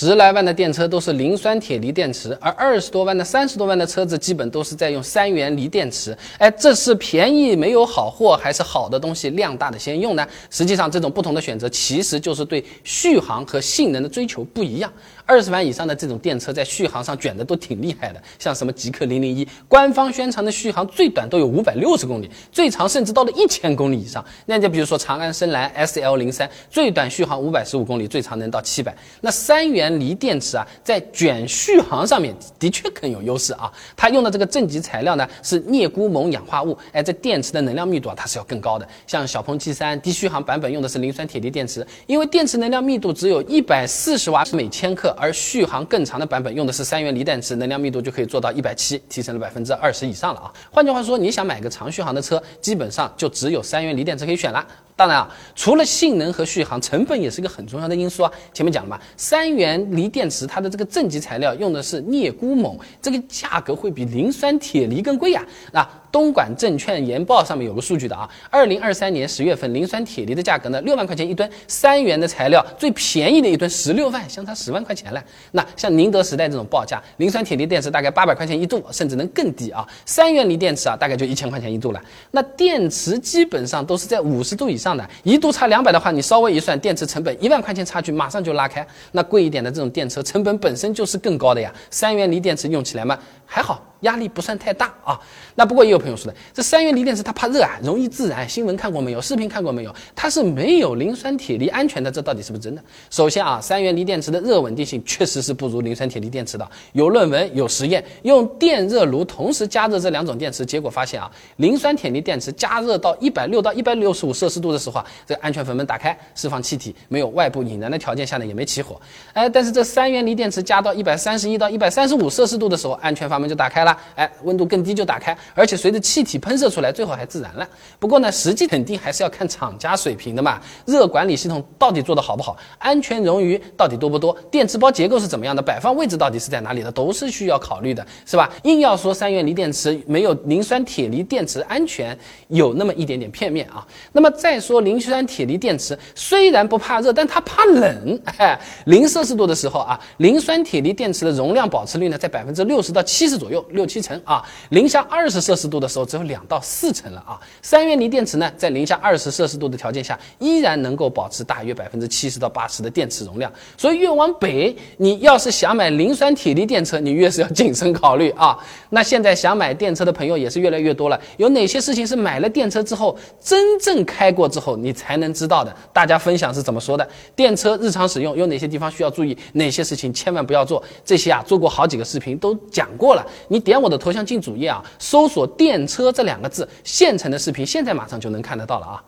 十来万的电车都是磷酸铁锂电池，而二十多万的、三十多万的车子基本都是在用三元锂电池。哎，这是便宜没有好货，还是好的东西量大的先用呢？实际上，这种不同的选择其实就是对续航和性能的追求不一样。二十万以上的这种电车在续航上卷的都挺厉害的，像什么极氪零零一，官方宣传的续航最短都有五百六十公里，最长甚至到了一千公里以上。那就比如说长安深蓝 S L 零三，最短续航五百十五公里，最长能到七百。那三元。锂电池啊，在卷续航上面的确更有优势啊。它用的这个正极材料呢是镍钴锰氧化物，哎，这电池的能量密度啊它是要更高的。像小鹏 G3 低续航版本用的是磷酸铁锂电池，因为电池能量密度只有一百四十瓦每千克，而续航更长的版本用的是三元锂电池，能量密度就可以做到一百七，提升了百分之二十以上了啊。换句话说，你想买个长续航的车，基本上就只有三元锂电池可以选了。当然啊，除了性能和续航，成本也是一个很重要的因素啊。前面讲了嘛，三元锂电池它的这个正极材料用的是镍钴锰，这个价格会比磷酸铁锂更贵呀。那东莞证券研报上面有个数据的啊，二零二三年十月份磷酸铁锂的价格呢，六万块钱一吨，三元的材料最便宜的一吨十六万，相差十万块钱了。那像宁德时代这种报价，磷酸铁锂电池大概八百块钱一度，甚至能更低啊。三元锂电池啊，大概就一千块钱一度了。那电池基本上都是在五十度以上。的一度差两百的话，你稍微一算，电池成本一万块钱差距马上就拉开。那贵一点的这种电车成本本身就是更高的呀。三元锂电池用起来嘛还好。压力不算太大啊，那不过也有朋友说的，这三元锂电池它怕热啊，容易自燃。新闻看过没有？视频看过没有？它是没有磷酸铁锂安全的，这到底是不是真的？首先啊，三元锂电池的热稳定性确实是不如磷酸铁锂电池的。有论文有实验，用电热炉同时加热这两种电池，结果发现啊，磷酸铁锂电池加热到一百六到一百六十五摄氏度的时候啊，这个安全阀门打开，释放气体，没有外部引燃的条件下呢，也没起火。哎，但是这三元锂电池加到一百三十一到一百三十五摄氏度的时候，安全阀门就打开了。哎，温度更低就打开，而且随着气体喷射出来，最后还自燃了。不过呢，实际肯定还是要看厂家水平的嘛。热管理系统到底做得好不好，安全冗余到底多不多，电池包结构是怎么样的，摆放位置到底是在哪里的，都是需要考虑的，是吧？硬要说三元锂电池没有磷酸铁锂电池安全，有那么一点点片面啊。那么再说磷酸铁锂电池虽然不怕热，但它怕冷。哎，零摄氏度的时候啊，磷酸铁锂电池的容量保持率呢在百分之六十到七十左右，六七成。啊，零下二十摄氏度的时候只有两到四成了啊。三元锂电池呢，在零下二十摄氏度的条件下，依然能够保持大约百分之七十到八十的电池容量。所以越往北，你要是想买磷酸铁锂电车，你越是要谨慎考虑啊。那现在想买电车的朋友也是越来越多了。有哪些事情是买了电车之后，真正开过之后你才能知道的？大家分享是怎么说的？电车日常使用有哪些地方需要注意？哪些事情千万不要做？这些啊，做过好几个视频都讲过了。你点我的。头像进主页啊，搜索“电车”这两个字，现成的视频现在马上就能看得到了啊。